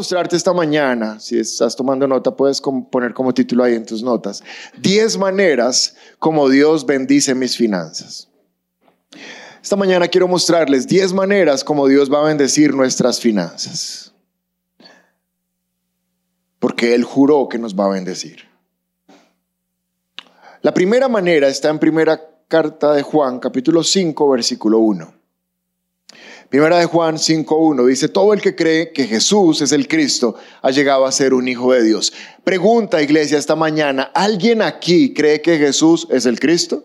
mostrarte esta mañana, si estás tomando nota, puedes poner como título ahí en tus notas, 10 maneras como Dios bendice mis finanzas. Esta mañana quiero mostrarles 10 maneras como Dios va a bendecir nuestras finanzas. Porque Él juró que nos va a bendecir. La primera manera está en primera carta de Juan, capítulo 5, versículo 1. Primera de Juan 5.1 dice, todo el que cree que Jesús es el Cristo ha llegado a ser un hijo de Dios. Pregunta, iglesia, esta mañana, ¿alguien aquí cree que Jesús es el Cristo?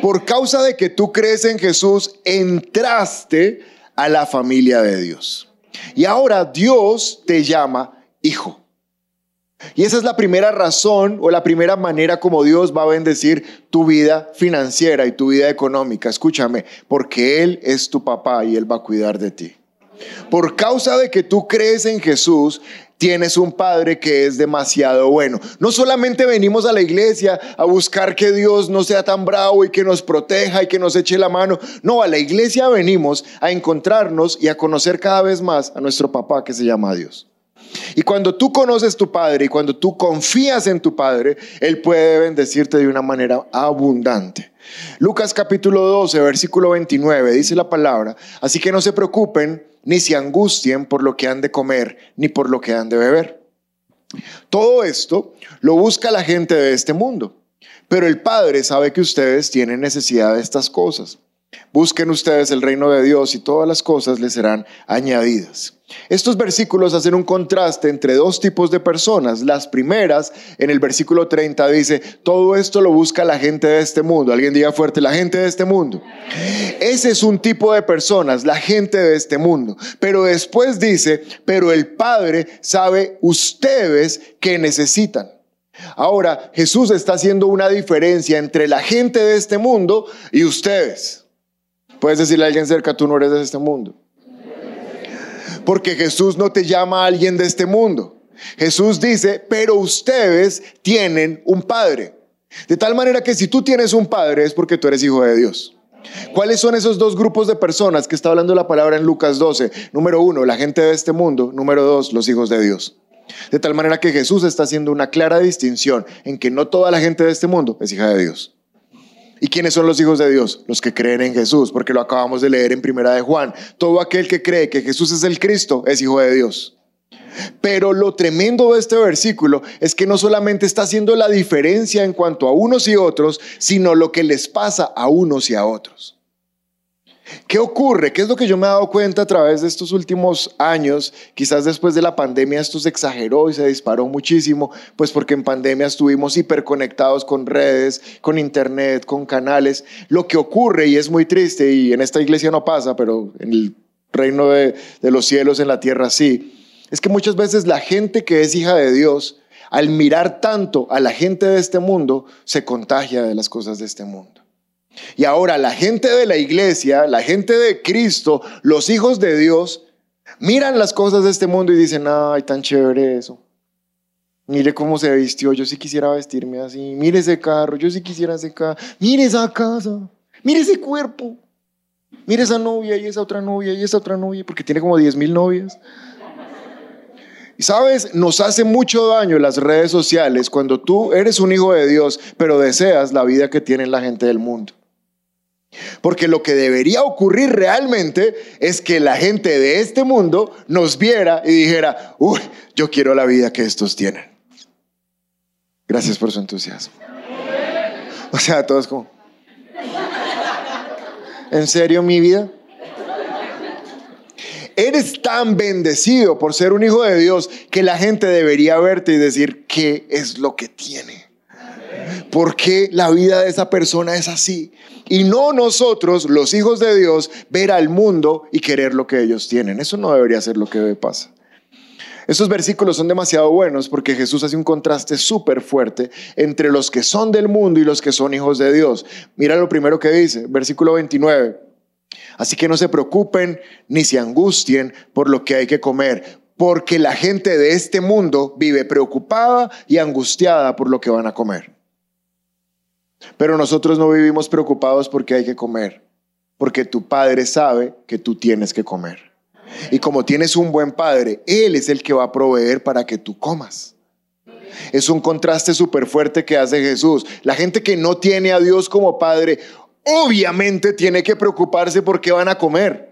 Por causa de que tú crees en Jesús, entraste a la familia de Dios. Y ahora Dios te llama hijo. Y esa es la primera razón o la primera manera como Dios va a bendecir tu vida financiera y tu vida económica. Escúchame, porque Él es tu papá y Él va a cuidar de ti. Por causa de que tú crees en Jesús, tienes un Padre que es demasiado bueno. No solamente venimos a la iglesia a buscar que Dios no sea tan bravo y que nos proteja y que nos eche la mano. No, a la iglesia venimos a encontrarnos y a conocer cada vez más a nuestro papá que se llama Dios. Y cuando tú conoces tu Padre y cuando tú confías en tu Padre, Él puede bendecirte de una manera abundante. Lucas capítulo 12, versículo 29, dice la palabra, así que no se preocupen ni se angustien por lo que han de comer, ni por lo que han de beber. Todo esto lo busca la gente de este mundo, pero el Padre sabe que ustedes tienen necesidad de estas cosas. Busquen ustedes el reino de Dios y todas las cosas les serán añadidas. Estos versículos hacen un contraste entre dos tipos de personas. Las primeras, en el versículo 30 dice, todo esto lo busca la gente de este mundo. Alguien diga fuerte, la gente de este mundo. Ese es un tipo de personas, la gente de este mundo. Pero después dice, pero el Padre sabe ustedes que necesitan. Ahora, Jesús está haciendo una diferencia entre la gente de este mundo y ustedes. Puedes decirle a alguien cerca, tú no eres de este mundo. Porque Jesús no te llama a alguien de este mundo. Jesús dice, pero ustedes tienen un Padre. De tal manera que si tú tienes un Padre es porque tú eres hijo de Dios. ¿Cuáles son esos dos grupos de personas que está hablando la palabra en Lucas 12? Número uno, la gente de este mundo. Número dos, los hijos de Dios. De tal manera que Jesús está haciendo una clara distinción en que no toda la gente de este mundo es hija de Dios. ¿Y quiénes son los hijos de Dios? Los que creen en Jesús, porque lo acabamos de leer en Primera de Juan. Todo aquel que cree que Jesús es el Cristo es hijo de Dios. Pero lo tremendo de este versículo es que no solamente está haciendo la diferencia en cuanto a unos y otros, sino lo que les pasa a unos y a otros. ¿Qué ocurre? ¿Qué es lo que yo me he dado cuenta a través de estos últimos años? Quizás después de la pandemia esto se exageró y se disparó muchísimo, pues porque en pandemia estuvimos hiperconectados con redes, con internet, con canales. Lo que ocurre, y es muy triste, y en esta iglesia no pasa, pero en el reino de, de los cielos, en la tierra sí, es que muchas veces la gente que es hija de Dios, al mirar tanto a la gente de este mundo, se contagia de las cosas de este mundo. Y ahora la gente de la iglesia, la gente de Cristo, los hijos de Dios, miran las cosas de este mundo y dicen, ay, tan chévere eso. Mire cómo se vistió, yo sí quisiera vestirme así. Mire ese carro, yo sí quisiera ese carro. Mire esa casa, mire ese cuerpo. Mire esa novia y esa otra novia y esa otra novia, porque tiene como 10 mil novias. Y sabes, nos hace mucho daño las redes sociales cuando tú eres un hijo de Dios, pero deseas la vida que tiene la gente del mundo. Porque lo que debería ocurrir realmente es que la gente de este mundo nos viera y dijera, uy, yo quiero la vida que estos tienen. Gracias por su entusiasmo. O sea, todos como, ¿en serio mi vida? Eres tan bendecido por ser un hijo de Dios que la gente debería verte y decir, ¿qué es lo que tiene? ¿Por qué la vida de esa persona es así? Y no nosotros, los hijos de Dios, ver al mundo y querer lo que ellos tienen. Eso no debería ser lo que pasa. Estos versículos son demasiado buenos porque Jesús hace un contraste súper fuerte entre los que son del mundo y los que son hijos de Dios. Mira lo primero que dice, versículo 29. Así que no se preocupen ni se angustien por lo que hay que comer, porque la gente de este mundo vive preocupada y angustiada por lo que van a comer. Pero nosotros no vivimos preocupados porque hay que comer, porque tu Padre sabe que tú tienes que comer. Y como tienes un buen padre, Él es el que va a proveer para que tú comas. Es un contraste súper fuerte que hace Jesús. La gente que no tiene a Dios como padre, obviamente tiene que preocuparse por qué van a comer.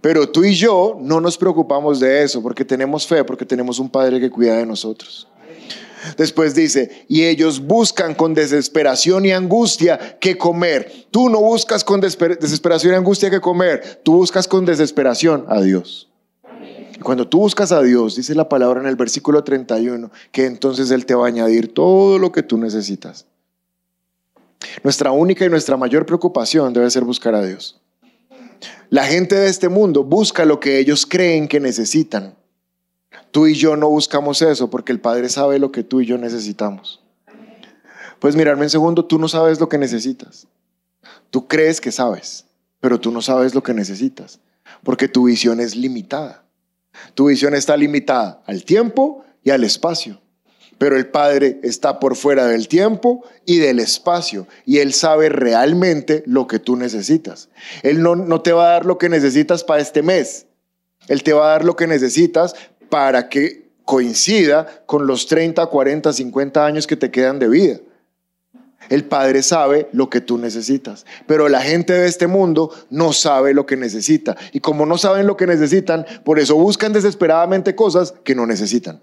Pero tú y yo no nos preocupamos de eso porque tenemos fe, porque tenemos un Padre que cuida de nosotros. Después dice, y ellos buscan con desesperación y angustia que comer. Tú no buscas con desesperación y angustia que comer, tú buscas con desesperación a Dios. Cuando tú buscas a Dios, dice la palabra en el versículo 31, que entonces Él te va a añadir todo lo que tú necesitas. Nuestra única y nuestra mayor preocupación debe ser buscar a Dios. La gente de este mundo busca lo que ellos creen que necesitan. Tú y yo no buscamos eso porque el Padre sabe lo que tú y yo necesitamos. Puedes mirarme en segundo, tú no sabes lo que necesitas. Tú crees que sabes, pero tú no sabes lo que necesitas porque tu visión es limitada. Tu visión está limitada al tiempo y al espacio. Pero el Padre está por fuera del tiempo y del espacio y Él sabe realmente lo que tú necesitas. Él no, no te va a dar lo que necesitas para este mes. Él te va a dar lo que necesitas para que coincida con los 30, 40, 50 años que te quedan de vida. El Padre sabe lo que tú necesitas, pero la gente de este mundo no sabe lo que necesita. Y como no saben lo que necesitan, por eso buscan desesperadamente cosas que no necesitan.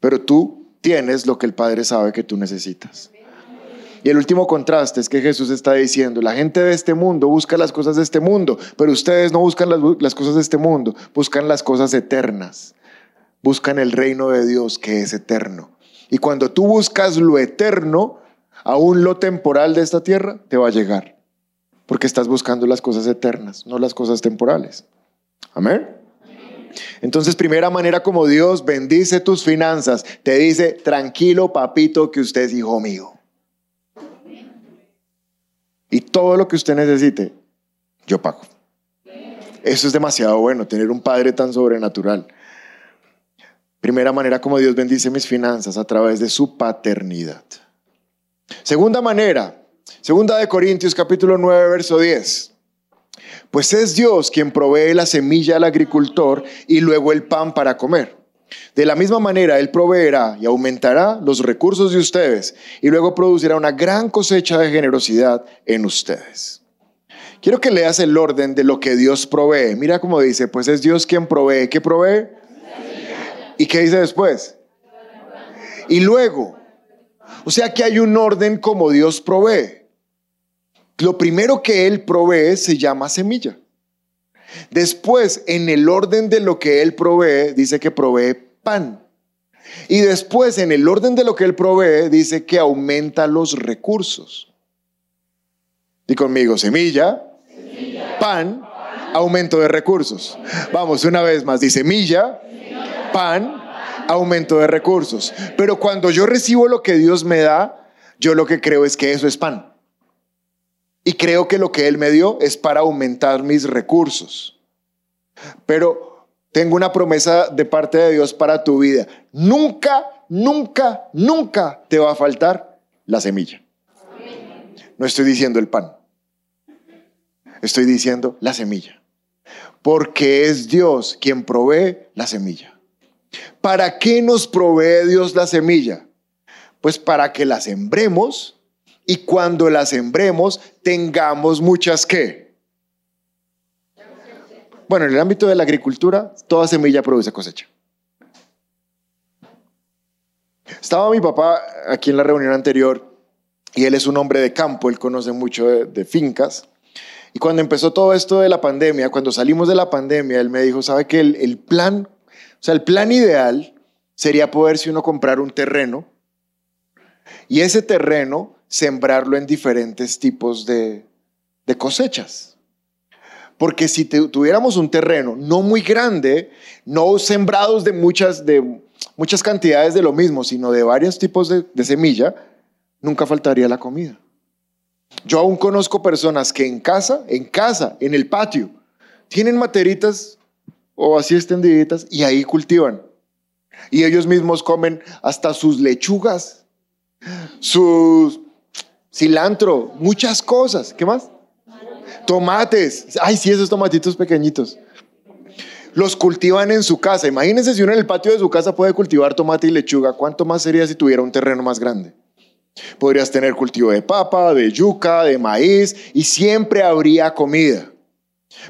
Pero tú tienes lo que el Padre sabe que tú necesitas. Y el último contraste es que Jesús está diciendo, la gente de este mundo busca las cosas de este mundo, pero ustedes no buscan las, cosas de este mundo, buscan las cosas eternas, buscan el reino de Dios que es eterno. Y cuando tú buscas lo eterno, aún lo temporal de esta tierra te va a llegar, porque estás buscando las cosas eternas, no las cosas temporales. Amén. Entonces, primera manera como Dios bendice tus finanzas, te dice, tranquilo papito que usted es hijo mío. Y todo lo que usted necesite, yo pago. Eso es demasiado bueno, tener un padre tan sobrenatural. Primera manera como Dios bendice mis finanzas a través de su paternidad. Segunda manera, segunda de Corintios capítulo 9, verso 10. Pues es Dios quien provee la semilla al agricultor y luego el pan para comer. De la misma manera, Él proveerá y aumentará los recursos de ustedes y luego producirá una gran cosecha de generosidad en ustedes. Quiero que leas el orden de lo que Dios provee. Mira cómo dice, pues es Dios quien provee. ¿Qué provee? ¿Y qué dice después? Y luego, o sea que hay un orden como Dios provee. Lo primero que Él provee se llama semilla. Después, en el orden de lo que Él provee, dice que provee pan. Y después, en el orden de lo que Él provee, dice que aumenta los recursos. Y conmigo, semilla, pan, aumento de recursos. Vamos, una vez más, dice semilla, pan, aumento de recursos. Pero cuando yo recibo lo que Dios me da, yo lo que creo es que eso es pan. Y creo que lo que Él me dio es para aumentar mis recursos. Pero tengo una promesa de parte de Dios para tu vida. Nunca, nunca, nunca te va a faltar la semilla. No estoy diciendo el pan. Estoy diciendo la semilla. Porque es Dios quien provee la semilla. ¿Para qué nos provee Dios la semilla? Pues para que la sembremos y cuando la sembremos tengamos muchas que. Bueno, en el ámbito de la agricultura, toda semilla produce cosecha. Estaba mi papá aquí en la reunión anterior y él es un hombre de campo, él conoce mucho de, fincas. Y cuando empezó todo esto de la pandemia, cuando salimos de la pandemia, él me dijo, ¿sabe que el, el plan, o sea, el plan ideal sería poder si uno comprar un terreno y ese terreno sembrarlo en diferentes tipos de, cosechas. Porque si tuviéramos un terreno no muy grande, no sembrados de muchas, de muchas cantidades de lo mismo, sino de varios tipos de, semilla, nunca faltaría la comida. Yo aún conozco personas que en casa, en casa, en el patio, tienen materitas o así extendiditas y ahí cultivan. Y ellos mismos comen hasta sus lechugas, sus cilantro, muchas cosas. ¿Qué más? Tomates. Ay, sí, esos tomatitos pequeñitos. los cultivan en su casa. Imagínense si uno en el patio de su casa puede cultivar tomate y lechuga, ¿cuánto más sería si tuviera un terreno más grande? Podrías tener cultivo de papa, de yuca, de maíz y siempre habría comida.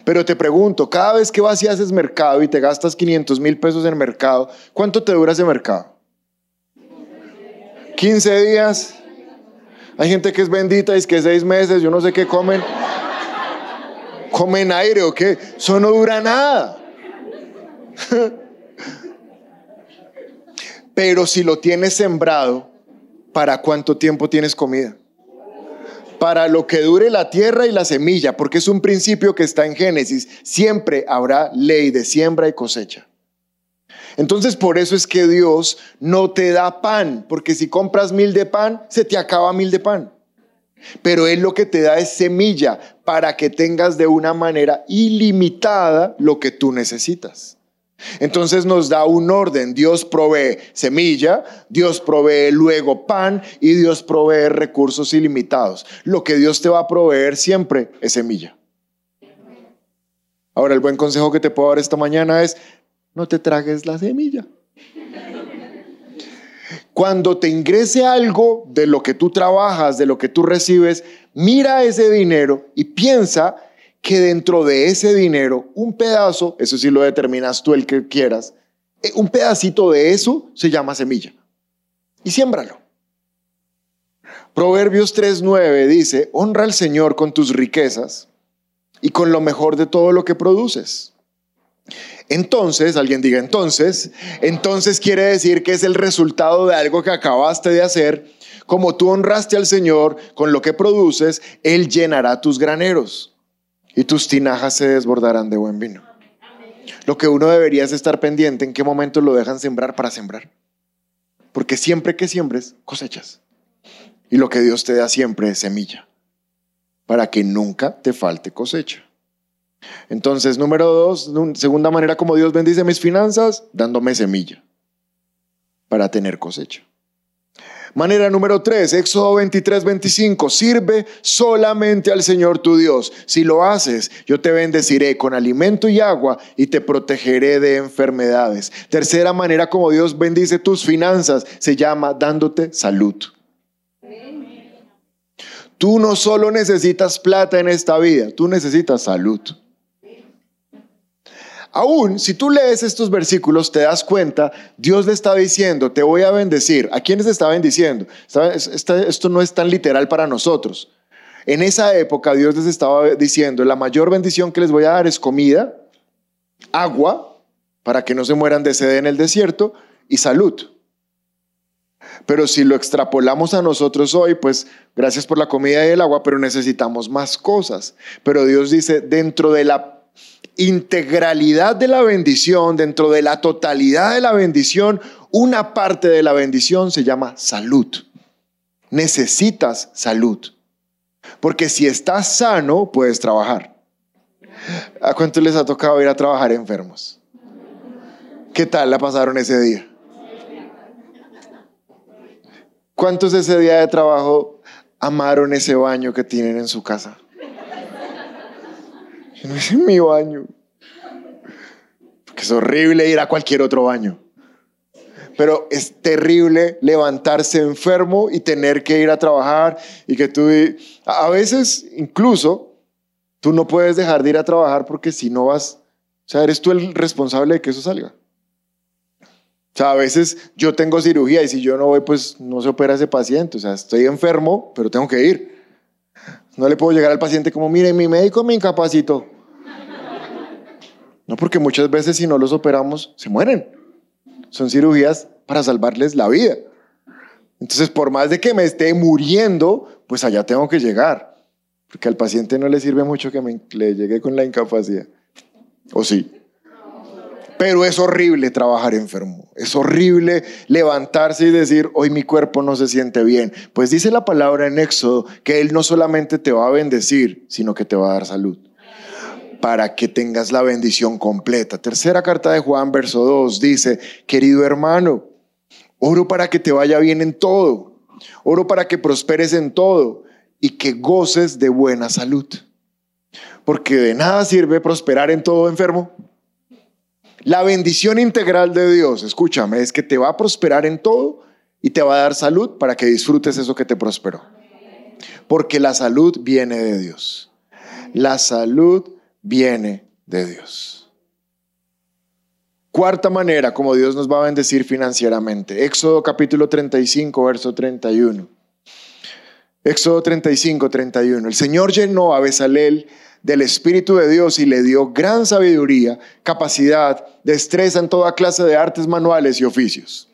Pero te pregunto, cada vez que vas y haces mercado y te gastas 500 mil pesos en mercado, ¿cuánto te dura ese mercado? 15 días. Hay gente que es bendita y es que seis meses, yo no sé qué comen. ¿Comen aire o qué? Eso no dura nada. Pero si lo tienes sembrado, ¿para cuánto tiempo tienes comida? Para lo que dure la tierra y la semilla, porque es un principio que está en Génesis. Siempre habrá ley de siembra y cosecha. Entonces por eso es que Dios no te da pan, porque si compras mil de pan, se te acaba mil de pan. Pero Él lo que te da es semilla para que tengas de una manera ilimitada lo que tú necesitas. Entonces nos da un orden. Dios provee semilla, Dios provee luego pan y Dios provee recursos ilimitados. Lo que Dios te va a proveer siempre es semilla. Ahora el buen consejo que te puedo dar esta mañana es, no te tragues la semilla. Cuando te ingrese algo de lo que tú trabajas, de lo que tú recibes, mira ese dinero y piensa que dentro de ese dinero, un pedazo, eso sí lo determinas tú el que quieras, eh, un pedacito de eso se llama semilla. Y siémbralo. Proverbios 3.9 dice, honra al Señor con tus riquezas y con lo mejor de todo lo que produces. Entonces, alguien diga entonces, entonces quiere decir que es el resultado de algo que acabaste de hacer. Como tú honraste al Señor con lo que produces, Él llenará tus graneros y tus tinajas se desbordarán de buen vino. Lo que uno debería es estar pendiente en qué momento lo dejan sembrar para sembrar. Porque siempre que siembres, cosechas. Y lo que Dios te da siempre es semilla, para que nunca te falte cosecha. Entonces, número dos, segunda manera como Dios bendice mis finanzas, dándome semilla para tener cosecha. Manera número tres, Éxodo 23, 25, sirve solamente al Señor tu Dios. Si lo haces, yo te bendeciré con alimento y agua y te protegeré de enfermedades. Tercera manera como Dios bendice tus finanzas, se llama dándote salud. Tú no solo necesitas plata en esta vida, tú necesitas salud. Aún si tú lees estos versículos, te das cuenta, Dios le está diciendo, te voy a bendecir. ¿A quiénes está bendiciendo? Esto no es tan literal para nosotros. En esa época Dios les estaba diciendo, la mayor bendición que les voy a dar es comida, agua, para que no se mueran de sed en el desierto, y salud. Pero si lo extrapolamos a nosotros hoy, pues gracias por la comida y el agua, pero necesitamos más cosas. Pero Dios dice, dentro de la integralidad de la bendición, dentro de la totalidad de la bendición, una parte de la bendición se llama salud. Necesitas salud. Porque si estás sano, puedes trabajar. ¿A cuánto les ha tocado ir a trabajar enfermos? ¿Qué tal la pasaron ese día? ¿Cuántos ese día de trabajo amaron ese baño que tienen en su casa? No es en mi baño. Porque es horrible ir a cualquier otro baño. Pero es terrible levantarse enfermo y tener que ir a trabajar y que tú... A veces incluso tú no puedes dejar de ir a trabajar porque si no vas... O sea, eres tú el responsable de que eso salga. O sea, a veces yo tengo cirugía y si yo no voy, pues no se opera ese paciente. O sea, estoy enfermo, pero tengo que ir. No le puedo llegar al paciente como, mire, mi médico me incapacitó. No, porque muchas veces si no los operamos, se mueren. Son cirugías para salvarles la vida. Entonces, por más de que me esté muriendo, pues allá tengo que llegar. Porque al paciente no le sirve mucho que me, le llegue con la incapacidad. ¿O sí? Pero es horrible trabajar enfermo. Es horrible levantarse y decir, hoy mi cuerpo no se siente bien. Pues dice la palabra en Éxodo que Él no solamente te va a bendecir, sino que te va a dar salud para que tengas la bendición completa. Tercera carta de Juan, verso 2, dice, querido hermano, oro para que te vaya bien en todo, oro para que prosperes en todo y que goces de buena salud. Porque de nada sirve prosperar en todo enfermo. La bendición integral de Dios, escúchame, es que te va a prosperar en todo y te va a dar salud para que disfrutes eso que te prosperó. Porque la salud viene de Dios. La salud viene de Dios. Cuarta manera como Dios nos va a bendecir financieramente. Éxodo capítulo 35, verso 31. Éxodo 35, 31. El Señor llenó a Besalel del Espíritu de Dios y le dio gran sabiduría, capacidad, destreza en toda clase de artes manuales y oficios.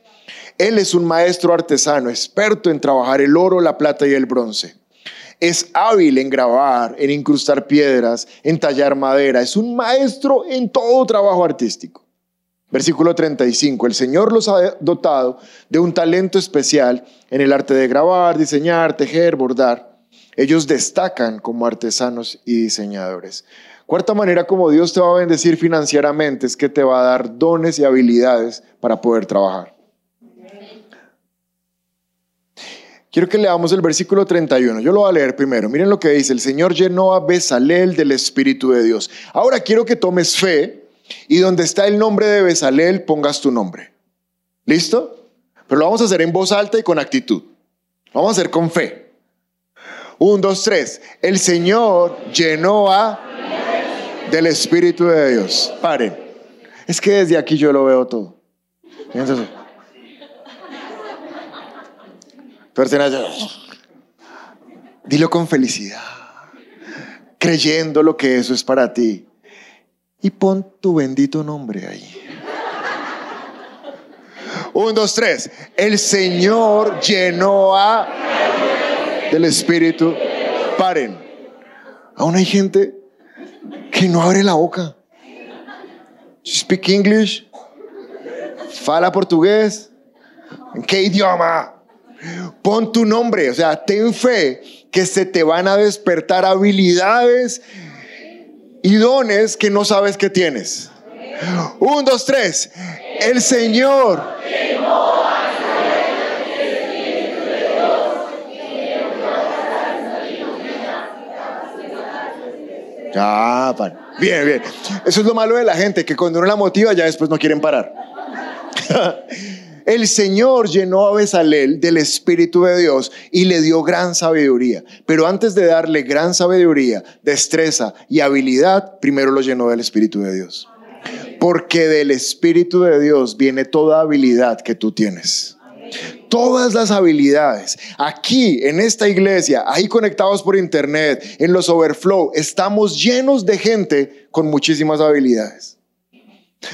Él es un maestro artesano, experto en trabajar el oro, la plata y el bronce. Es hábil en grabar, en incrustar piedras, en tallar madera. Es un maestro en todo trabajo artístico. Versículo 35. El Señor los ha dotado de un talento especial en el arte de grabar, diseñar, tejer, bordar. Ellos destacan como artesanos y diseñadores. Cuarta manera como Dios te va a bendecir financieramente es que te va a dar dones y habilidades para poder trabajar. Quiero que leamos el versículo 31. Yo lo voy a leer primero. Miren lo que dice. El Señor llenó a Besalel del Espíritu de Dios. Ahora quiero que tomes fe y donde está el nombre de Besalel pongas tu nombre. ¿Listo? Pero lo vamos a hacer en voz alta y con actitud. vamos a hacer con fe. Un, dos, tres. El Señor llenó a del Espíritu de Dios. Paren. Es que desde aquí yo lo veo todo. Entonces, dilo con felicidad, creyendo lo que eso es para ti. Y pon tu bendito nombre ahí. Un, dos, tres. El Señor llenó a del Espíritu. Paren. Aún hay gente que no abre la boca. speak English? Fala portugués? ¿En qué idioma? Pon tu nombre, o sea, ten fe que se te van a despertar habilidades y dones que no sabes que tienes. Un, dos, tres. El Señor. Ya, bien, bien. Eso es lo malo de la gente, que cuando uno la motiva ya después no quieren parar. El Señor llenó a Besalel del Espíritu de Dios y le dio gran sabiduría. Pero antes de darle gran sabiduría, destreza y habilidad, primero lo llenó del Espíritu de Dios. Porque del Espíritu de Dios viene toda habilidad que tú tienes todas las habilidades. Aquí, en esta iglesia, ahí conectados por internet, en los overflow, estamos llenos de gente con muchísimas habilidades.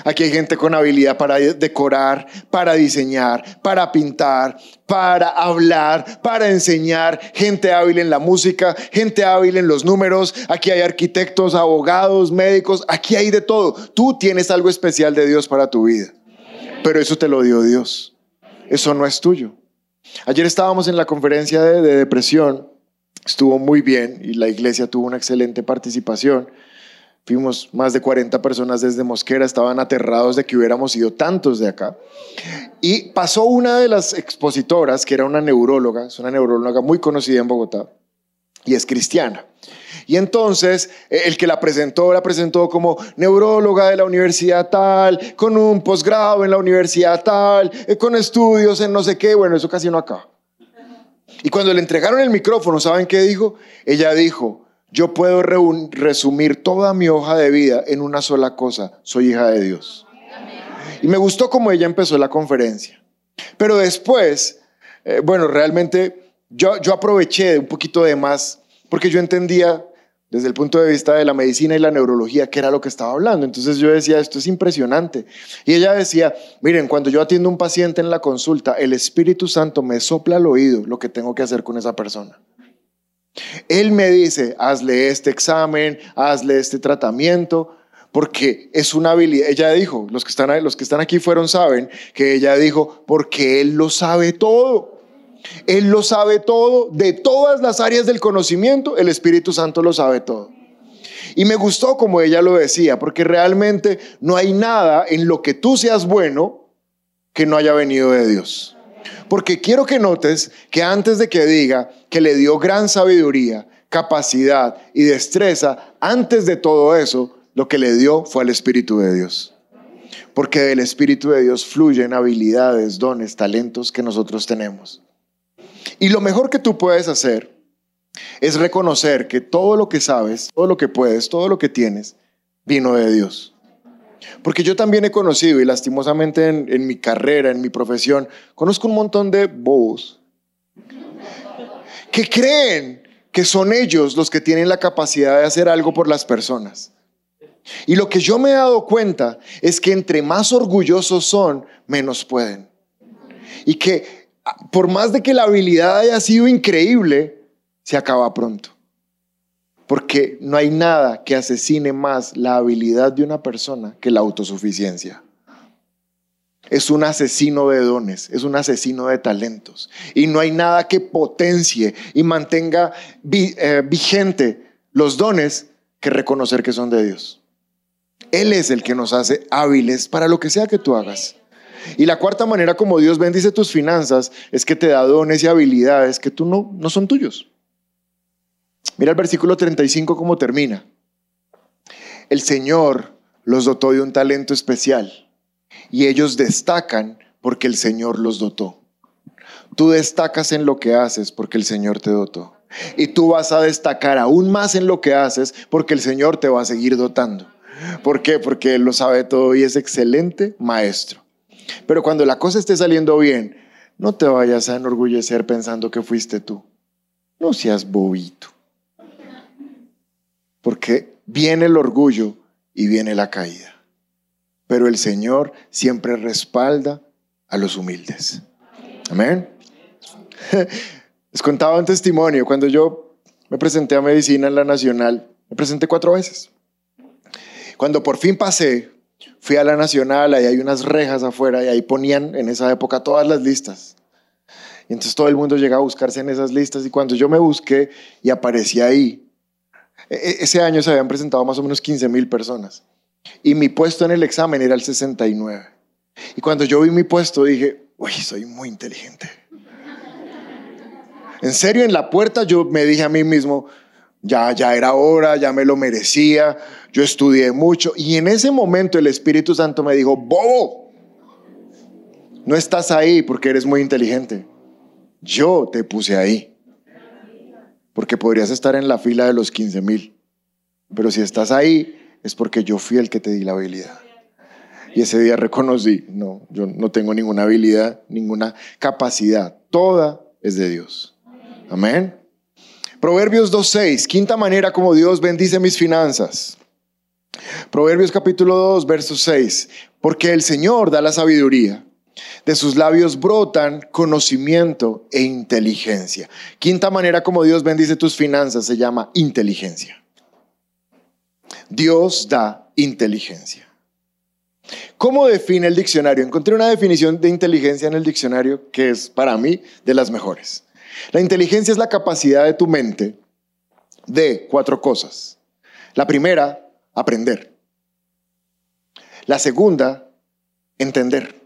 Aquí hay gente con habilidad para decorar, para diseñar, para pintar, para hablar, para enseñar, gente hábil en la música, gente hábil en los números, aquí hay arquitectos, abogados, médicos, aquí hay de todo. Tú tienes algo especial de Dios para tu vida, pero eso te lo dio Dios eso no es tuyo. Ayer estábamos en la conferencia de, depresión, estuvo muy bien y la iglesia tuvo una excelente participación. Fuimos más de 40 personas desde Mosquera, estaban aterrados de que hubiéramos ido tantos de acá. Y pasó una de las expositoras, que era una neuróloga, es una neuróloga muy conocida en Bogotá, y es cristiana. Y entonces eh, el que la presentó, la presentó como neuróloga de la universidad tal, con un posgrado en la universidad tal, eh, con estudios en no sé qué, bueno, eso casi no acaba. Y cuando le entregaron el micrófono, ¿saben qué dijo? Ella dijo, yo puedo resumir toda mi hoja de vida en una sola cosa, soy hija de Dios. Y me gustó cómo ella empezó la conferencia. Pero después, eh, bueno, realmente yo, yo aproveché un poquito de más porque yo entendía desde el punto de vista de la medicina y la neurología qué era lo que estaba hablando. Entonces yo decía, esto es impresionante. Y ella decía, miren, cuando yo atiendo a un paciente en la consulta, el Espíritu Santo me sopla al oído lo que tengo que hacer con esa persona. Él me dice, hazle este examen, hazle este tratamiento, porque es una habilidad. Ella dijo, los que están, los que están aquí fueron, saben, que ella dijo, porque Él lo sabe todo. Él lo sabe todo, de todas las áreas del conocimiento, el Espíritu Santo lo sabe todo. Y me gustó como ella lo decía, porque realmente no hay nada en lo que tú seas bueno que no haya venido de Dios. Porque quiero que notes que antes de que diga que le dio gran sabiduría, capacidad y destreza, antes de todo eso, lo que le dio fue el Espíritu de Dios. Porque del Espíritu de Dios fluyen habilidades, dones, talentos que nosotros tenemos. Y lo mejor que tú puedes hacer es reconocer que todo lo que sabes, todo lo que puedes, todo lo que tienes, vino de Dios. Porque yo también he conocido, y lastimosamente en, mi carrera, en mi profesión, conozco un montón de bobos que creen que son ellos los que tienen la capacidad de hacer algo por las personas. Y lo que yo me he dado cuenta es que entre más orgullosos son, menos pueden. Y que por más de que la habilidad haya sido increíble, se acaba pronto. Porque no hay nada que asesine más la habilidad de una persona que la autosuficiencia. Es un asesino de dones, es un asesino de talentos. Y no hay nada que potencie y mantenga eh, vigente los dones que reconocer que son de Dios. Él es el que nos hace hábiles para lo que sea que tú hagas. Y la cuarta manera como Dios bendice tus finanzas es que te da dones y habilidades que tú no, no son tuyos. Mira el versículo 35 cómo termina. El Señor los dotó de un talento especial y ellos destacan porque el Señor los dotó. Tú destacas en lo que haces porque el Señor te dotó. Y tú vas a destacar aún más en lo que haces porque el Señor te va a seguir dotando. ¿Por qué? Porque Él lo sabe todo y es excelente maestro. Pero cuando la cosa esté saliendo bien, no te vayas a enorgullecer pensando que fuiste tú. No seas bobito. Porque viene el orgullo y viene la caída. Pero el Señor siempre respalda a los humildes. Amén. Les contaba un testimonio. Cuando yo me presenté a medicina en la Nacional, me presenté cuatro veces. Cuando por fin pasé, fui a la Nacional, ahí hay unas rejas afuera y ahí ponían en esa época todas las listas. Y entonces todo el mundo llega a buscarse en esas listas y cuando yo me busqué y aparecí ahí, ese año se habían presentado más o menos 15 mil personas y mi puesto en el examen era el 69. Y cuando yo vi mi puesto dije, uy, soy muy inteligente. En serio, en la puerta yo me dije a mí mismo, ya, ya era hora, ya me lo merecía, yo estudié mucho. Y en ese momento el Espíritu Santo me dijo, bobo, no estás ahí porque eres muy inteligente. Yo te puse ahí porque podrías estar en la fila de los 15 mil. Pero si estás ahí, es porque yo fui el que te di la habilidad. Y ese día reconocí, no, yo no tengo ninguna habilidad, ninguna capacidad. Toda es de Dios. Amén. Proverbios 2.6, quinta manera como Dios bendice mis finanzas. Proverbios capítulo 2, verso 6, porque el Señor da la sabiduría de sus labios brotan conocimiento e inteligencia. Quinta manera como Dios bendice tus finanzas se llama inteligencia. Dios da inteligencia. ¿Cómo define el diccionario? Encontré una definición de inteligencia en el diccionario que es para mí de las mejores. La inteligencia es la capacidad de tu mente de cuatro cosas. La primera, aprender. La segunda, entender.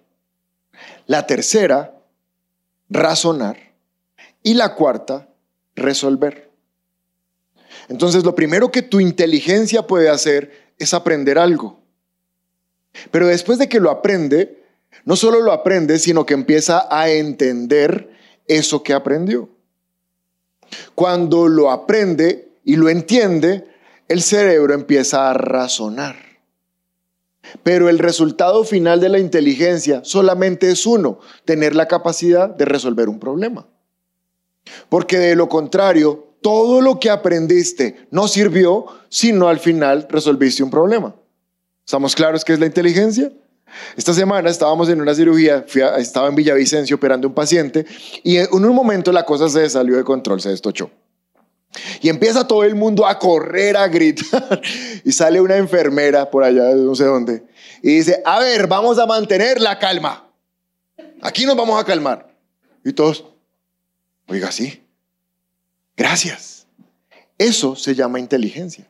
La tercera, razonar. Y la cuarta, resolver. Entonces, lo primero que tu inteligencia puede hacer es aprender algo. Pero después de que lo aprende, no solo lo aprende, sino que empieza a entender eso que aprendió. Cuando lo aprende y lo entiende, el cerebro empieza a razonar. Pero el resultado final de la inteligencia solamente es uno, tener la capacidad de resolver un problema. Porque de lo contrario, todo lo que aprendiste no sirvió si no al final resolviste un problema. ¿Estamos claros qué es la inteligencia? Esta semana estábamos en una cirugía, estaba en Villavicencio operando un paciente y en un momento la cosa se salió de control, se destochó. Y empieza todo el mundo a correr, a gritar. Y sale una enfermera por allá, no sé dónde. Y dice, a ver, vamos a mantener la calma. Aquí nos vamos a calmar. Y todos, oiga, sí. Gracias. Eso se llama inteligencia.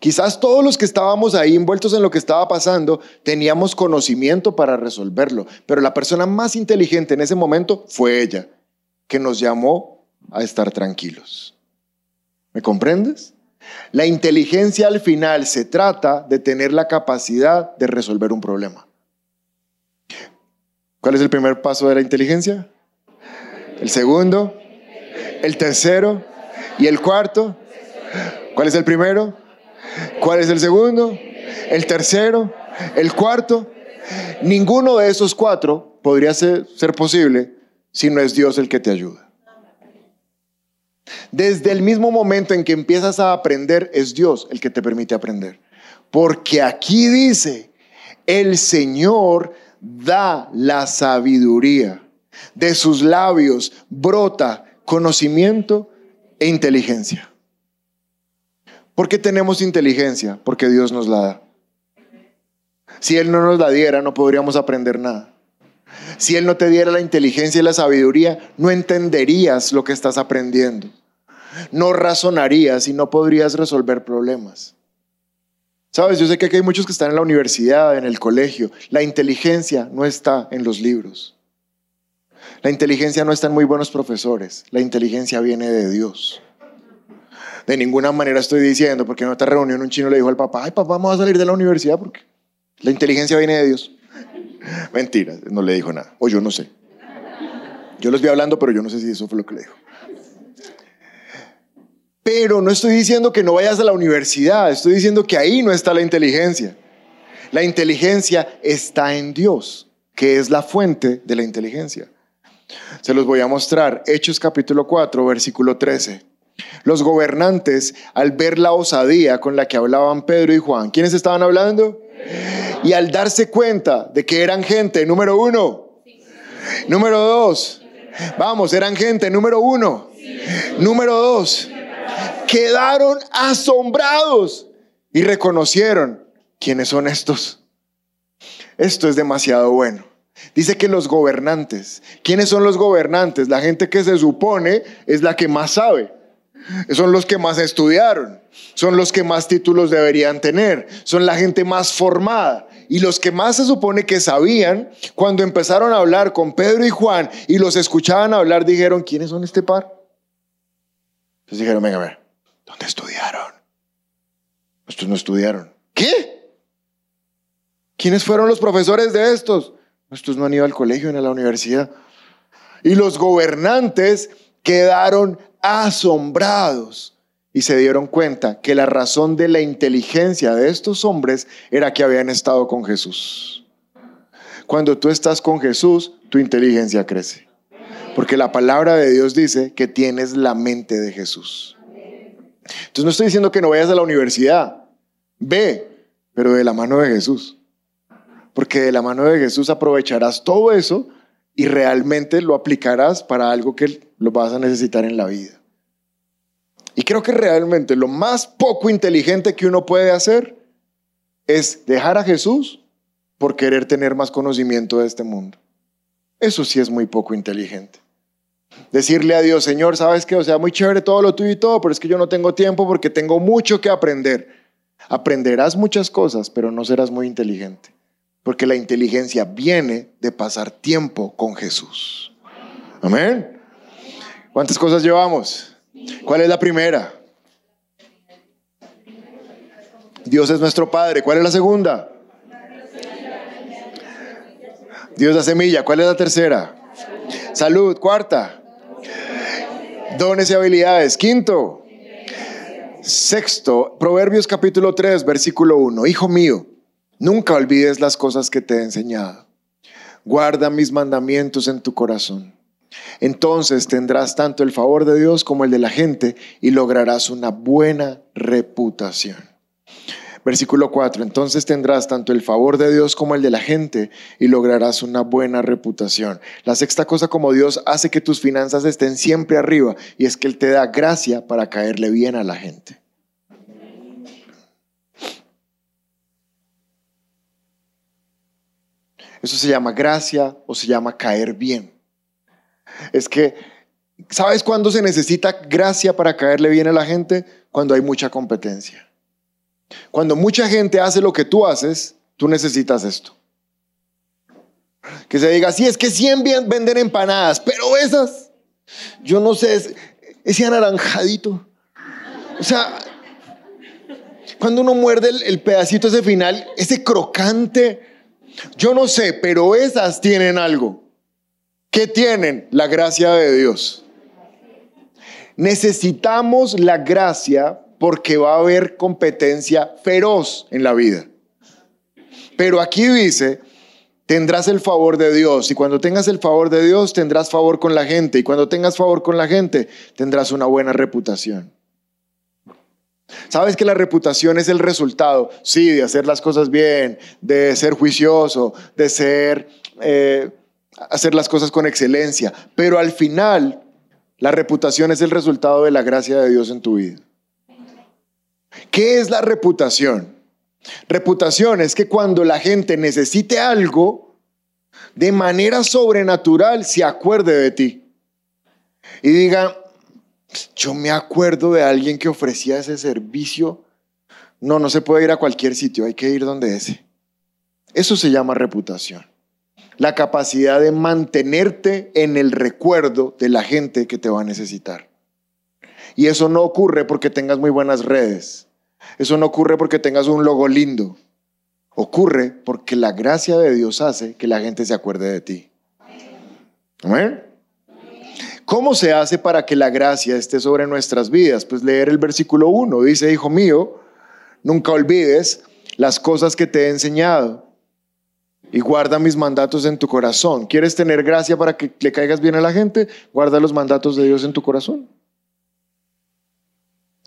Quizás todos los que estábamos ahí envueltos en lo que estaba pasando teníamos conocimiento para resolverlo, pero la persona más inteligente en ese momento fue ella, que nos llamó a estar tranquilos. ¿Me comprendes? La inteligencia al final se trata de tener la capacidad de resolver un problema. ¿Cuál es el primer paso de la inteligencia? El segundo, el tercero y el cuarto. ¿Cuál es el primero? ¿Cuál es el segundo? El tercero, el cuarto. Ninguno de esos cuatro podría ser, ser posible si no es Dios el que te ayuda. Desde el mismo momento en que empiezas a aprender, es Dios el que te permite aprender. Porque aquí dice, el Señor da la sabiduría. De sus labios brota conocimiento e inteligencia. ¿Por qué tenemos inteligencia? Porque Dios nos la da. Si Él no nos la diera, no podríamos aprender nada. Si Él no te diera la inteligencia y la sabiduría, no entenderías lo que estás aprendiendo. No razonarías y no podrías resolver problemas. Sabes, yo sé que aquí hay muchos que están en la universidad, en el colegio. La inteligencia no está en los libros. La inteligencia no está en muy buenos profesores. La inteligencia viene de Dios. De ninguna manera estoy diciendo, porque en otra reunión un chino le dijo al papá, ay papá, vamos a salir de la universidad porque la inteligencia viene de Dios. Mentira, no le dijo nada. O yo no sé. Yo los vi hablando, pero yo no sé si eso fue lo que le dijo. Pero no estoy diciendo que no vayas a la universidad, estoy diciendo que ahí no está la inteligencia. La inteligencia está en Dios, que es la fuente de la inteligencia. Se los voy a mostrar. Hechos capítulo 4, versículo 13. Los gobernantes, al ver la osadía con la que hablaban Pedro y Juan, ¿quiénes estaban hablando? Y al darse cuenta de que eran gente, número uno. Número dos. Vamos, eran gente, número uno. Número dos quedaron asombrados y reconocieron quiénes son estos. Esto es demasiado bueno. Dice que los gobernantes, ¿quiénes son los gobernantes? La gente que se supone es la que más sabe. Son los que más estudiaron, son los que más títulos deberían tener, son la gente más formada. Y los que más se supone que sabían, cuando empezaron a hablar con Pedro y Juan y los escuchaban hablar, dijeron, ¿quiénes son este par? Entonces dijeron, venga, venga, ¿Dónde estudiaron? Estos no estudiaron. ¿Qué? ¿Quiénes fueron los profesores de estos? Estos no han ido al colegio ni a la universidad. Y los gobernantes quedaron asombrados y se dieron cuenta que la razón de la inteligencia de estos hombres era que habían estado con Jesús. Cuando tú estás con Jesús, tu inteligencia crece. Porque la palabra de Dios dice que tienes la mente de Jesús. Entonces no estoy diciendo que no vayas a la universidad. Ve, pero de la mano de Jesús. Porque de la mano de Jesús aprovecharás todo eso y realmente lo aplicarás para algo que lo vas a necesitar en la vida. Y creo que realmente lo más poco inteligente que uno puede hacer es dejar a Jesús por querer tener más conocimiento de este mundo. Eso sí es muy poco inteligente decirle a Dios, Señor, ¿sabes qué? O sea, muy chévere todo lo tuyo y todo, pero es que yo no tengo tiempo porque tengo mucho que aprender. Aprenderás muchas cosas, pero no serás muy inteligente, porque la inteligencia viene de pasar tiempo con Jesús. Amén. ¿Cuántas cosas llevamos? ¿Cuál es la primera? Dios es nuestro Padre. ¿Cuál es la segunda? Dios da semilla. ¿Cuál es la tercera? Salud. Cuarta dones y habilidades. Quinto, sexto, Proverbios capítulo 3, versículo 1. Hijo mío, nunca olvides las cosas que te he enseñado. Guarda mis mandamientos en tu corazón. Entonces tendrás tanto el favor de Dios como el de la gente y lograrás una buena reputación. Versículo 4, entonces tendrás tanto el favor de Dios como el de la gente y lograrás una buena reputación. La sexta cosa como Dios hace que tus finanzas estén siempre arriba y es que Él te da gracia para caerle bien a la gente. Eso se llama gracia o se llama caer bien. Es que, ¿sabes cuándo se necesita gracia para caerle bien a la gente? Cuando hay mucha competencia. Cuando mucha gente hace lo que tú haces, tú necesitas esto. Que se diga, sí, es que 100 venden empanadas, pero esas, yo no sé, ese anaranjadito. O sea, Cuando uno muerde el, el pedacito ese final, ese crocante, yo no sé, pero esas tienen algo. ¿Qué tienen? La gracia de Dios. Necesitamos la gracia porque va a haber competencia feroz en la vida. Pero aquí dice, tendrás el favor de Dios y cuando tengas el favor de Dios tendrás favor con la gente y cuando tengas favor con la gente tendrás una buena reputación. Sabes que la reputación es el resultado, sí, de hacer las cosas bien, de ser juicioso, de ser, eh, hacer las cosas con excelencia, pero al final la reputación es el resultado de la gracia de Dios en tu vida. ¿Qué es la reputación? Reputación es que cuando la gente necesite algo, de manera sobrenatural se acuerde de ti y diga, yo me acuerdo de alguien que ofrecía ese servicio. No, no se puede ir a cualquier sitio, hay que ir donde ese. Eso se llama reputación. La capacidad de mantenerte en el recuerdo de la gente que te va a necesitar. Y eso no ocurre porque tengas muy buenas redes. Eso no ocurre porque tengas un logo lindo. Ocurre porque la gracia de Dios hace que la gente se acuerde de ti. Amén. ¿Cómo se hace para que la gracia esté sobre nuestras vidas? Pues leer el versículo 1. Dice, hijo mío, nunca olvides las cosas que te he enseñado y guarda mis mandatos en tu corazón. ¿Quieres tener gracia para que le caigas bien a la gente? Guarda los mandatos de Dios en tu corazón.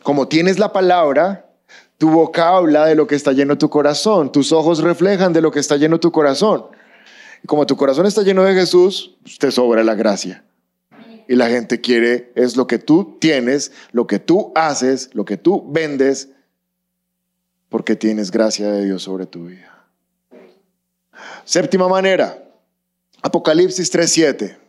Como tienes la palabra, tu boca habla de lo que está lleno tu corazón, tus ojos reflejan de lo que está lleno tu corazón. Y como tu corazón está lleno de Jesús, pues te sobra la gracia y la gente quiere es lo que tú tienes, lo que tú haces, lo que tú vendes, porque tienes gracia de Dios sobre tu vida. Séptima manera, Apocalipsis 3:7.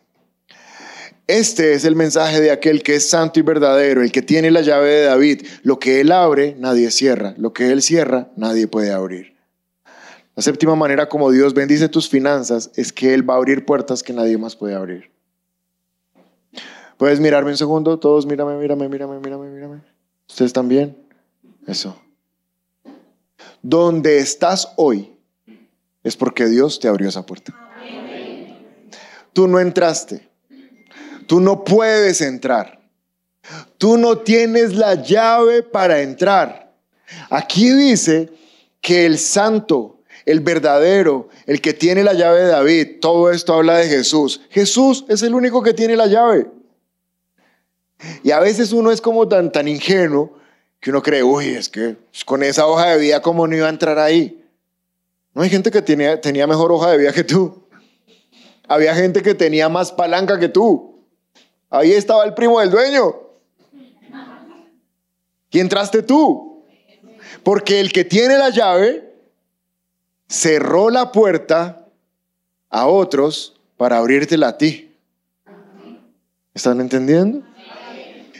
Este es el mensaje de aquel que es santo y verdadero, el que tiene la llave de David. Lo que él abre, nadie cierra. Lo que él cierra, nadie puede abrir. La séptima manera como Dios bendice tus finanzas es que Él va a abrir puertas que nadie más puede abrir. ¿Puedes mirarme un segundo? Todos, mírame, mírame, mírame, mírame, mírame. ¿Ustedes también? Eso. Donde estás hoy es porque Dios te abrió esa puerta. Tú no entraste. Tú no puedes entrar. Tú no tienes la llave para entrar. Aquí dice que el santo, el verdadero, el que tiene la llave de David, todo esto habla de Jesús. Jesús es el único que tiene la llave. Y a veces uno es como tan, tan ingenuo que uno cree, uy, es que con esa hoja de vida, ¿cómo no iba a entrar ahí? No hay gente que tenía, tenía mejor hoja de vida que tú. Había gente que tenía más palanca que tú. Ahí estaba el primo del dueño. Y entraste tú. Porque el que tiene la llave cerró la puerta a otros para abrírtela a ti. ¿Están entendiendo?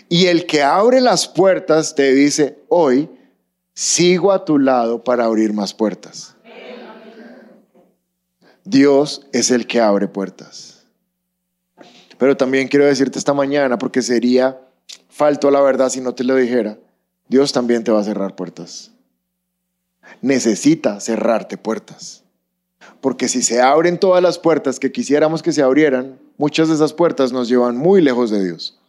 Y el que abre las puertas te dice, hoy sigo a tu lado para abrir más puertas. Dios es el que abre puertas. Pero también quiero decirte esta mañana, porque sería falto a la verdad si no te lo dijera, Dios también te va a cerrar puertas. Necesita cerrarte puertas. Porque si se abren todas las puertas que quisiéramos que se abrieran, muchas de esas puertas nos llevan muy lejos de Dios.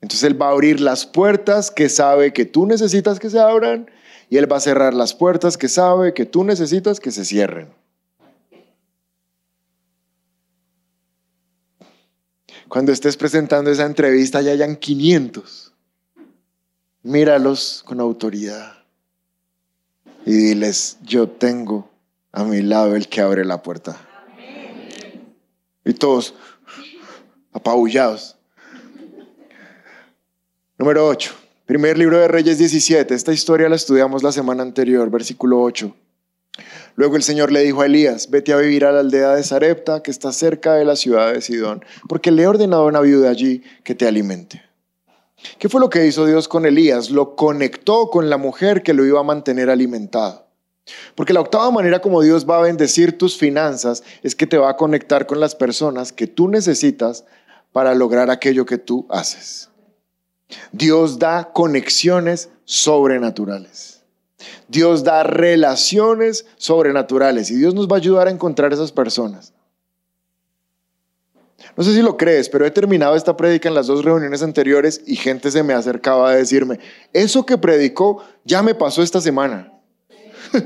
Entonces Él va a abrir las puertas que sabe que tú necesitas que se abran y Él va a cerrar las puertas que sabe que tú necesitas que se cierren. Cuando estés presentando esa entrevista ya hayan 500, míralos con autoridad y diles, yo tengo a mi lado el que abre la puerta. Y todos apabullados. Número 8. Primer libro de Reyes 17. Esta historia la estudiamos la semana anterior, versículo 8. Luego el Señor le dijo a Elías, vete a vivir a la aldea de Sarepta, que está cerca de la ciudad de Sidón, porque le he ordenado a una viuda allí que te alimente. ¿Qué fue lo que hizo Dios con Elías? Lo conectó con la mujer que lo iba a mantener alimentado. Porque la octava manera como Dios va a bendecir tus finanzas es que te va a conectar con las personas que tú necesitas para lograr aquello que tú haces. Dios da conexiones sobrenaturales. Dios da relaciones sobrenaturales y Dios nos va a ayudar a encontrar esas personas. No sé si lo crees, pero he terminado esta prédica en las dos reuniones anteriores y gente se me acercaba a decirme, eso que predicó ya me pasó esta semana.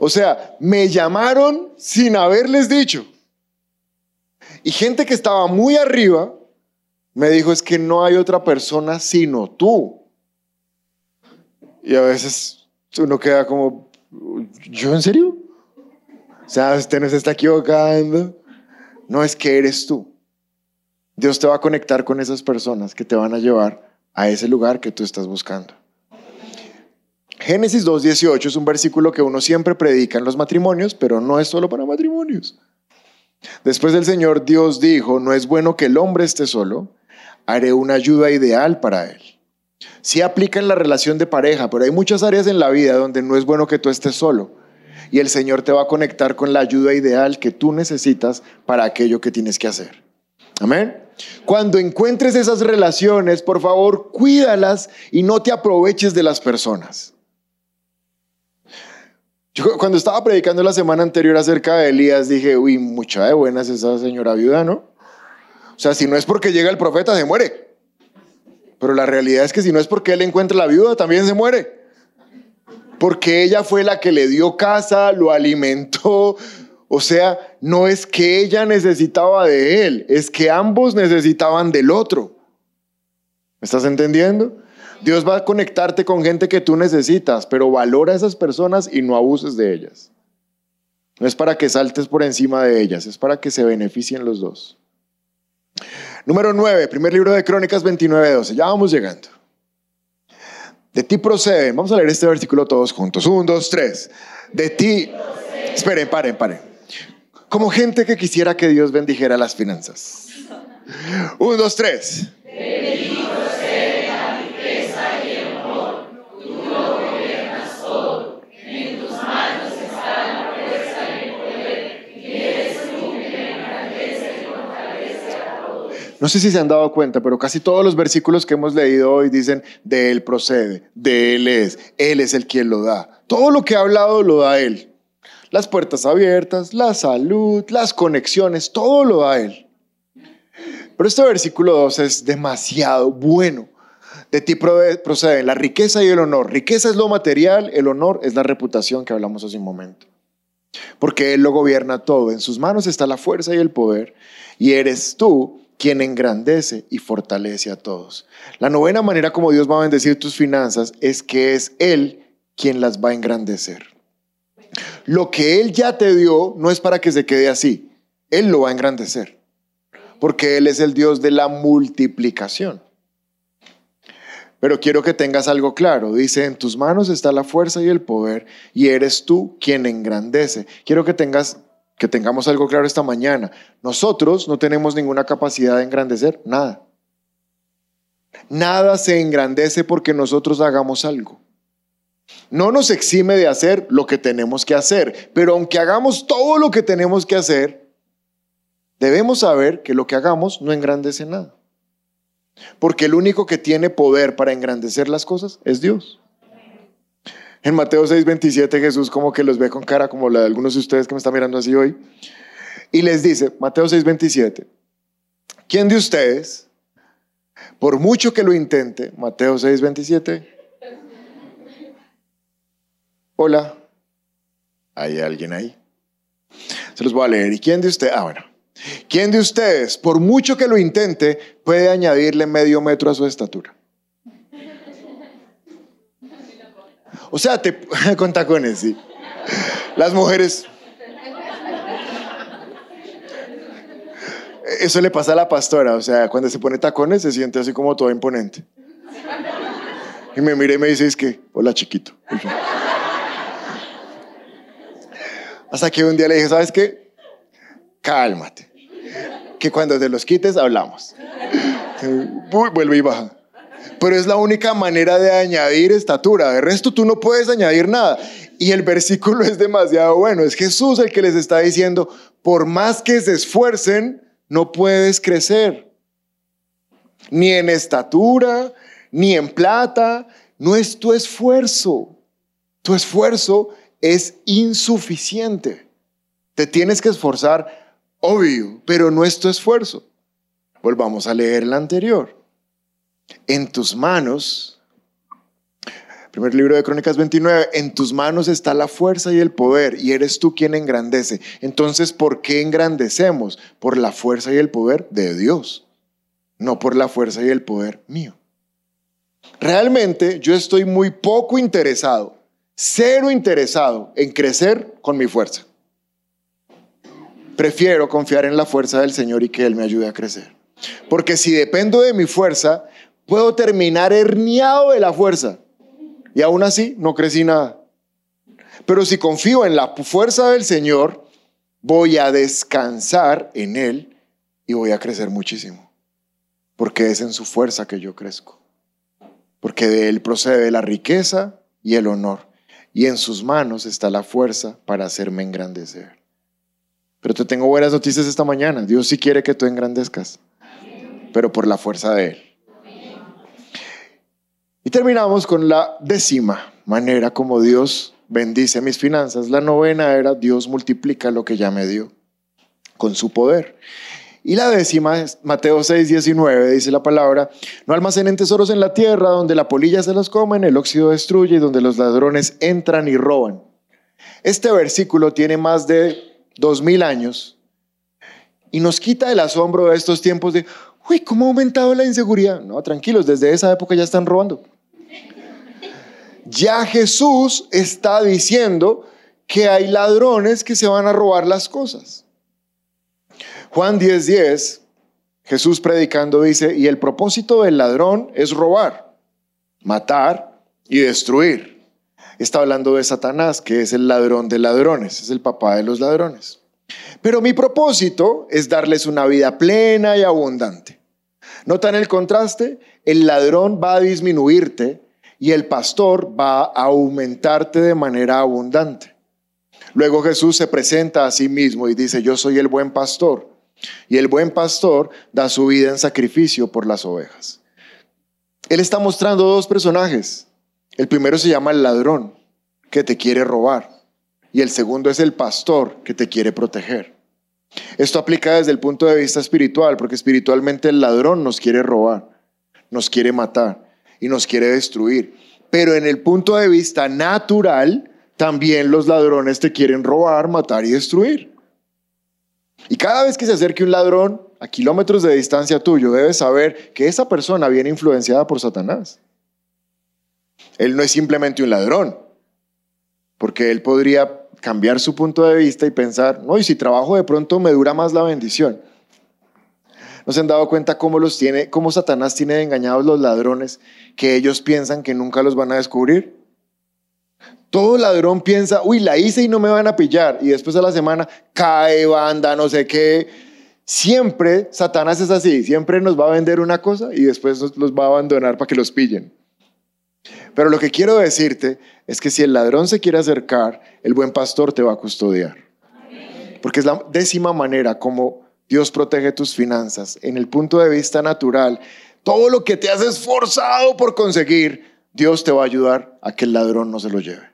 o sea, me llamaron sin haberles dicho. Y gente que estaba muy arriba me dijo, es que no hay otra persona sino tú. Y a veces uno queda como, ¿yo en serio? O sea, usted no se está equivocando. No es que eres tú. Dios te va a conectar con esas personas que te van a llevar a ese lugar que tú estás buscando. Génesis 2.18 es un versículo que uno siempre predica en los matrimonios, pero no es solo para matrimonios. Después del Señor Dios dijo, no es bueno que el hombre esté solo, haré una ayuda ideal para él. Sí aplica en la relación de pareja, pero hay muchas áreas en la vida donde no es bueno que tú estés solo. Y el Señor te va a conectar con la ayuda ideal que tú necesitas para aquello que tienes que hacer. Amén. Cuando encuentres esas relaciones, por favor, cuídalas y no te aproveches de las personas. Yo cuando estaba predicando la semana anterior acerca de Elías, dije, uy, mucha de buenas esa señora viuda, ¿no? O sea, si no es porque llega el profeta, se muere. Pero la realidad es que si no es porque él encuentra la viuda, también se muere. Porque ella fue la que le dio casa, lo alimentó, o sea, no es que ella necesitaba de él, es que ambos necesitaban del otro. ¿Me estás entendiendo? Dios va a conectarte con gente que tú necesitas, pero valora a esas personas y no abuses de ellas. No es para que saltes por encima de ellas, es para que se beneficien los dos. Número 9, primer libro de Crónicas 29, 12. Ya vamos llegando. De ti procede. Vamos a leer este versículo todos juntos. Un, dos, tres. De ti. Esperen, paren, paren. Como gente que quisiera que Dios bendijera las finanzas. Un, dos, tres. No sé si se han dado cuenta, pero casi todos los versículos que hemos leído hoy dicen, de Él procede, de Él es, Él es el quien lo da. Todo lo que ha hablado lo da Él las puertas abiertas, la salud, las conexiones, todo lo da Él. Pero este versículo 2 es demasiado bueno. De ti proceden la riqueza y el honor. Riqueza es lo material, el honor es la reputación que hablamos hace un momento. Porque Él lo gobierna todo. En sus manos está la fuerza y el poder. Y eres tú quien engrandece y fortalece a todos. La novena manera como Dios va a bendecir tus finanzas es que es Él quien las va a engrandecer. Lo que Él ya te dio no es para que se quede así. Él lo va a engrandecer. Porque Él es el Dios de la multiplicación. Pero quiero que tengas algo claro. Dice, en tus manos está la fuerza y el poder y eres tú quien engrandece. Quiero que tengas que tengamos algo claro esta mañana. Nosotros no tenemos ninguna capacidad de engrandecer nada. Nada se engrandece porque nosotros hagamos algo. No nos exime de hacer lo que tenemos que hacer, pero aunque hagamos todo lo que tenemos que hacer, debemos saber que lo que hagamos no engrandece nada. Porque el único que tiene poder para engrandecer las cosas es Dios. En Mateo 6:27 Jesús como que los ve con cara como la de algunos de ustedes que me están mirando así hoy. Y les dice, Mateo 6:27, ¿quién de ustedes, por mucho que lo intente, Mateo 6:27, Hola, ¿hay alguien ahí? Se los voy a leer. ¿Y quién de ustedes? Ah, bueno. ¿Quién de ustedes, por mucho que lo intente, puede añadirle medio metro a su estatura? O sea, con tacones, sí. Las mujeres. Eso le pasa a la pastora, o sea, cuando se pone tacones se siente así como todo imponente. Y me mira y me dice, es que, hola chiquito. Hasta que un día le dije, ¿sabes qué? Cálmate. Que cuando te los quites hablamos. vuelve y baja. Pero es la única manera de añadir estatura. De resto tú no puedes añadir nada. Y el versículo es demasiado bueno. Es Jesús el que les está diciendo, por más que se esfuercen, no puedes crecer. Ni en estatura, ni en plata, no es tu esfuerzo. Tu esfuerzo es insuficiente. Te tienes que esforzar, obvio, pero no es tu esfuerzo. Volvamos a leer el anterior. En tus manos Primer libro de Crónicas 29, en tus manos está la fuerza y el poder y eres tú quien engrandece. Entonces, ¿por qué engrandecemos? Por la fuerza y el poder de Dios, no por la fuerza y el poder mío. Realmente yo estoy muy poco interesado, cero interesado en crecer con mi fuerza. Prefiero confiar en la fuerza del Señor y que Él me ayude a crecer. Porque si dependo de mi fuerza, puedo terminar herniado de la fuerza y aún así no crecí nada. Pero si confío en la fuerza del Señor, voy a descansar en Él y voy a crecer muchísimo. Porque es en su fuerza que yo crezco. Porque de Él procede la riqueza y el honor. Y en sus manos está la fuerza para hacerme engrandecer. Pero te tengo buenas noticias esta mañana. Dios sí quiere que tú engrandezcas. Pero por la fuerza de Él. Y terminamos con la décima manera como Dios bendice mis finanzas. La novena era Dios multiplica lo que ya me dio con su poder. Y la décima es Mateo 6, 19, dice la palabra, no almacenen tesoros en la tierra donde la polilla se los comen, el óxido destruye y donde los ladrones entran y roban. Este versículo tiene más de dos mil años y nos quita el asombro de estos tiempos de, uy, ¿cómo ha aumentado la inseguridad? No, tranquilos, desde esa época ya están robando ya Jesús está diciendo que hay ladrones que se van a robar las cosas. Juan 10:10, 10, Jesús predicando dice, y el propósito del ladrón es robar, matar y destruir. Está hablando de Satanás, que es el ladrón de ladrones, es el papá de los ladrones. Pero mi propósito es darles una vida plena y abundante. ¿Notan el contraste? El ladrón va a disminuirte y el pastor va a aumentarte de manera abundante. Luego Jesús se presenta a sí mismo y dice, yo soy el buen pastor. Y el buen pastor da su vida en sacrificio por las ovejas. Él está mostrando dos personajes. El primero se llama el ladrón, que te quiere robar. Y el segundo es el pastor, que te quiere proteger. Esto aplica desde el punto de vista espiritual, porque espiritualmente el ladrón nos quiere robar, nos quiere matar y nos quiere destruir. Pero en el punto de vista natural, también los ladrones te quieren robar, matar y destruir. Y cada vez que se acerque un ladrón a kilómetros de distancia tuyo, debes saber que esa persona viene influenciada por Satanás. Él no es simplemente un ladrón, porque él podría cambiar su punto de vista y pensar, no, y si trabajo de pronto me dura más la bendición. ¿No se han dado cuenta cómo los tiene, cómo Satanás tiene engañados los ladrones que ellos piensan que nunca los van a descubrir? Todo ladrón piensa, uy, la hice y no me van a pillar. Y después a la semana cae banda, no sé qué. Siempre Satanás es así, siempre nos va a vender una cosa y después los va a abandonar para que los pillen. Pero lo que quiero decirte es que si el ladrón se quiere acercar, el buen pastor te va a custodiar. Porque es la décima manera como Dios protege tus finanzas. En el punto de vista natural, todo lo que te has esforzado por conseguir, Dios te va a ayudar a que el ladrón no se lo lleve.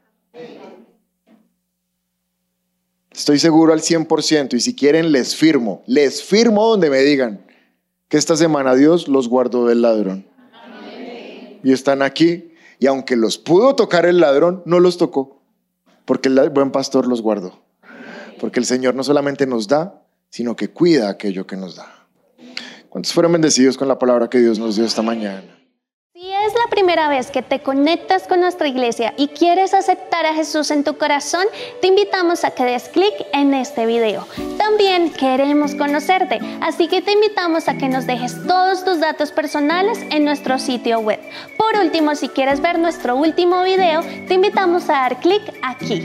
Estoy seguro al 100% y si quieren les firmo, les firmo donde me digan que esta semana Dios los guardó del ladrón. Y están aquí y aunque los pudo tocar el ladrón, no los tocó, porque el buen pastor los guardó. Porque el Señor no solamente nos da, sino que cuida aquello que nos da. ¿Cuántos fueron bendecidos con la palabra que Dios nos dio esta mañana? Si es la primera vez que te conectas con nuestra iglesia y quieres aceptar a Jesús en tu corazón, te invitamos a que des clic en este video. También queremos conocerte, así que te invitamos a que nos dejes todos tus datos personales en nuestro sitio web. Por último, si quieres ver nuestro último video, te invitamos a dar clic aquí.